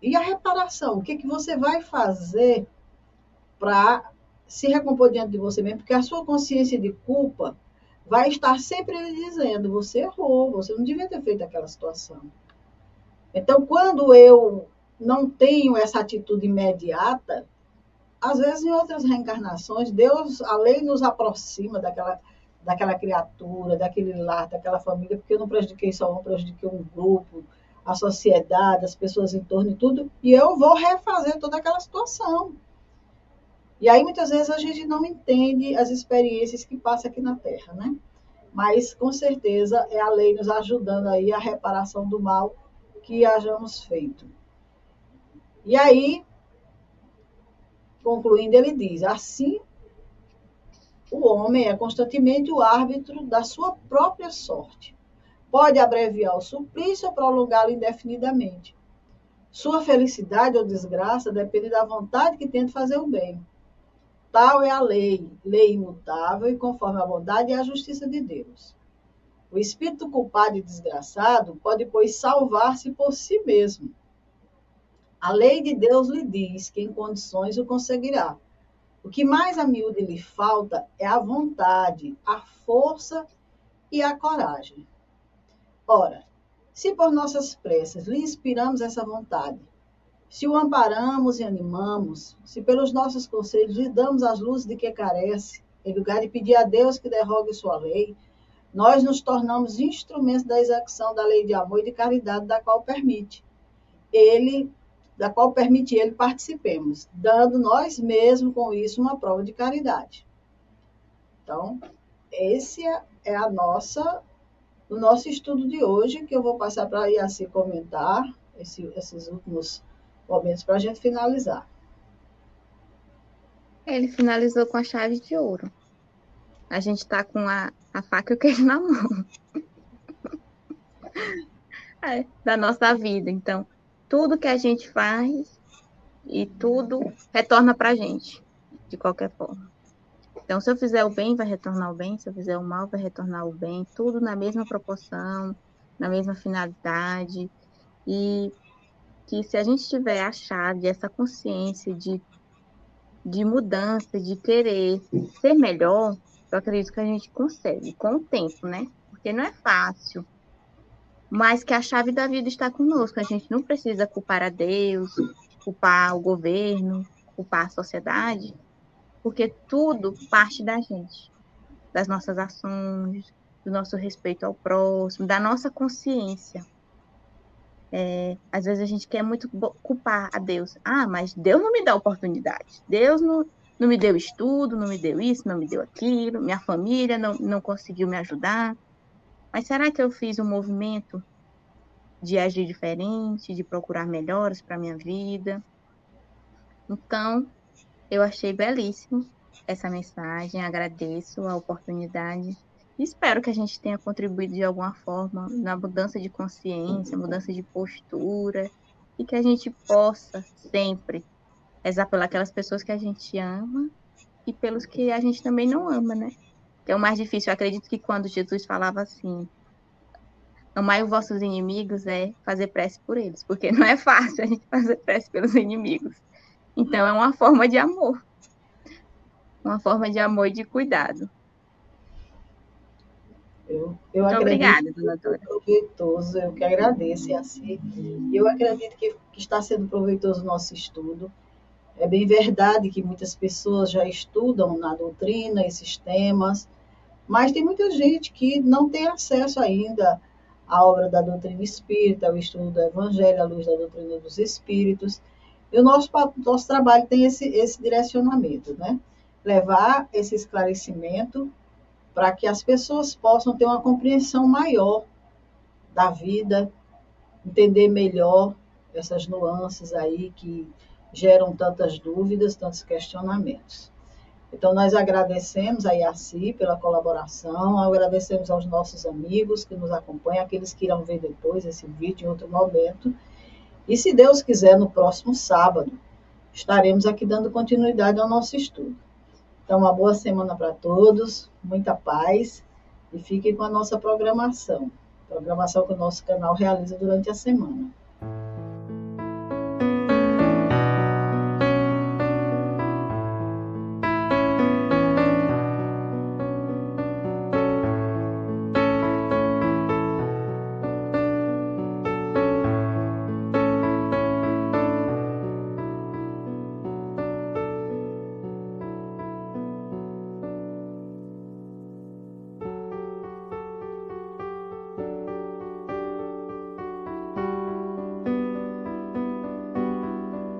E a reparação? O que, que você vai fazer para se recompor diante de você mesmo? Porque a sua consciência de culpa vai estar sempre lhe dizendo: você errou, você não devia ter feito aquela situação. Então, quando eu não tenho essa atitude imediata, às vezes em outras reencarnações, Deus, além nos aproxima daquela, daquela criatura, daquele lar, daquela família, porque eu não prejudiquei só um, prejudiquei um grupo, a sociedade, as pessoas em torno e tudo, e eu vou refazer toda aquela situação. E aí, muitas vezes, a gente não entende as experiências que passa aqui na Terra, né? Mas, com certeza, é a lei nos ajudando aí a reparação do mal que hajamos feito. E aí, concluindo, ele diz: assim, o homem é constantemente o árbitro da sua própria sorte. Pode abreviar o suplício ou prolongá-lo indefinidamente. Sua felicidade ou desgraça depende da vontade que tenta fazer o bem. Tal é a lei, lei imutável e conforme a bondade e a justiça de Deus. O espírito culpado e desgraçado pode, pois, salvar-se por si mesmo. A lei de Deus lhe diz que em condições o conseguirá. O que mais a miúde lhe falta é a vontade, a força e a coragem. Ora, se por nossas preces lhe inspiramos essa vontade, se o amparamos e animamos, se pelos nossos conselhos lhe damos as luzes de que carece, em lugar de pedir a Deus que derrogue sua lei, nós nos tornamos instrumentos da execução da lei de amor e de caridade da qual permite ele, da qual permite ele participemos, dando nós mesmos com isso uma prova de caridade. Então, esse é, é a nossa o nosso estudo de hoje, que eu vou passar para a Iaci comentar esse, esses últimos momentos para a gente finalizar. Ele finalizou com a chave de ouro. A gente está com a, a faca e o queijo na mão. é, da nossa vida. Então, tudo que a gente faz e tudo retorna para a gente, de qualquer forma. Então, se eu fizer o bem, vai retornar o bem. Se eu fizer o mal, vai retornar o bem. Tudo na mesma proporção, na mesma finalidade. E que se a gente tiver a chave, essa consciência de, de mudança, de querer ser melhor, eu acredito que a gente consegue, com o tempo, né? Porque não é fácil. Mas que a chave da vida está conosco. A gente não precisa culpar a Deus, culpar o governo, culpar a sociedade, porque tudo parte da gente, das nossas ações, do nosso respeito ao próximo, da nossa consciência. É, às vezes a gente quer muito culpar a Deus. Ah, mas Deus não me dá oportunidade. Deus não, não me deu estudo, não me deu isso, não me deu aquilo. Minha família não, não conseguiu me ajudar. Mas será que eu fiz um movimento de agir diferente, de procurar melhores para minha vida? Então, eu achei belíssimo essa mensagem, agradeço a oportunidade Espero que a gente tenha contribuído de alguma forma na mudança de consciência, mudança de postura, e que a gente possa sempre rezar pelas pessoas que a gente ama e pelos que a gente também não ama, né? Que é o mais difícil. Eu acredito que quando Jesus falava assim, amai os vossos inimigos é fazer prece por eles, porque não é fácil a gente fazer prece pelos inimigos. Então é uma forma de amor. Uma forma de amor e de cuidado. Eu, eu Muito obrigada, doutora. proveitoso, eu que agradeço, assim. Eu acredito que, que está sendo proveitoso o nosso estudo. É bem verdade que muitas pessoas já estudam na doutrina esses temas, mas tem muita gente que não tem acesso ainda à obra da doutrina espírita, ao estudo do Evangelho, à luz da doutrina dos espíritos. E o nosso, nosso trabalho tem esse, esse direcionamento, né? Levar esse esclarecimento para que as pessoas possam ter uma compreensão maior da vida, entender melhor essas nuances aí que geram tantas dúvidas, tantos questionamentos. Então, nós agradecemos a IACI pela colaboração, agradecemos aos nossos amigos que nos acompanham, aqueles que irão ver depois esse vídeo em outro momento. E, se Deus quiser, no próximo sábado, estaremos aqui dando continuidade ao nosso estudo. Então, uma boa semana para todos, muita paz e fiquem com a nossa programação, programação que o nosso canal realiza durante a semana.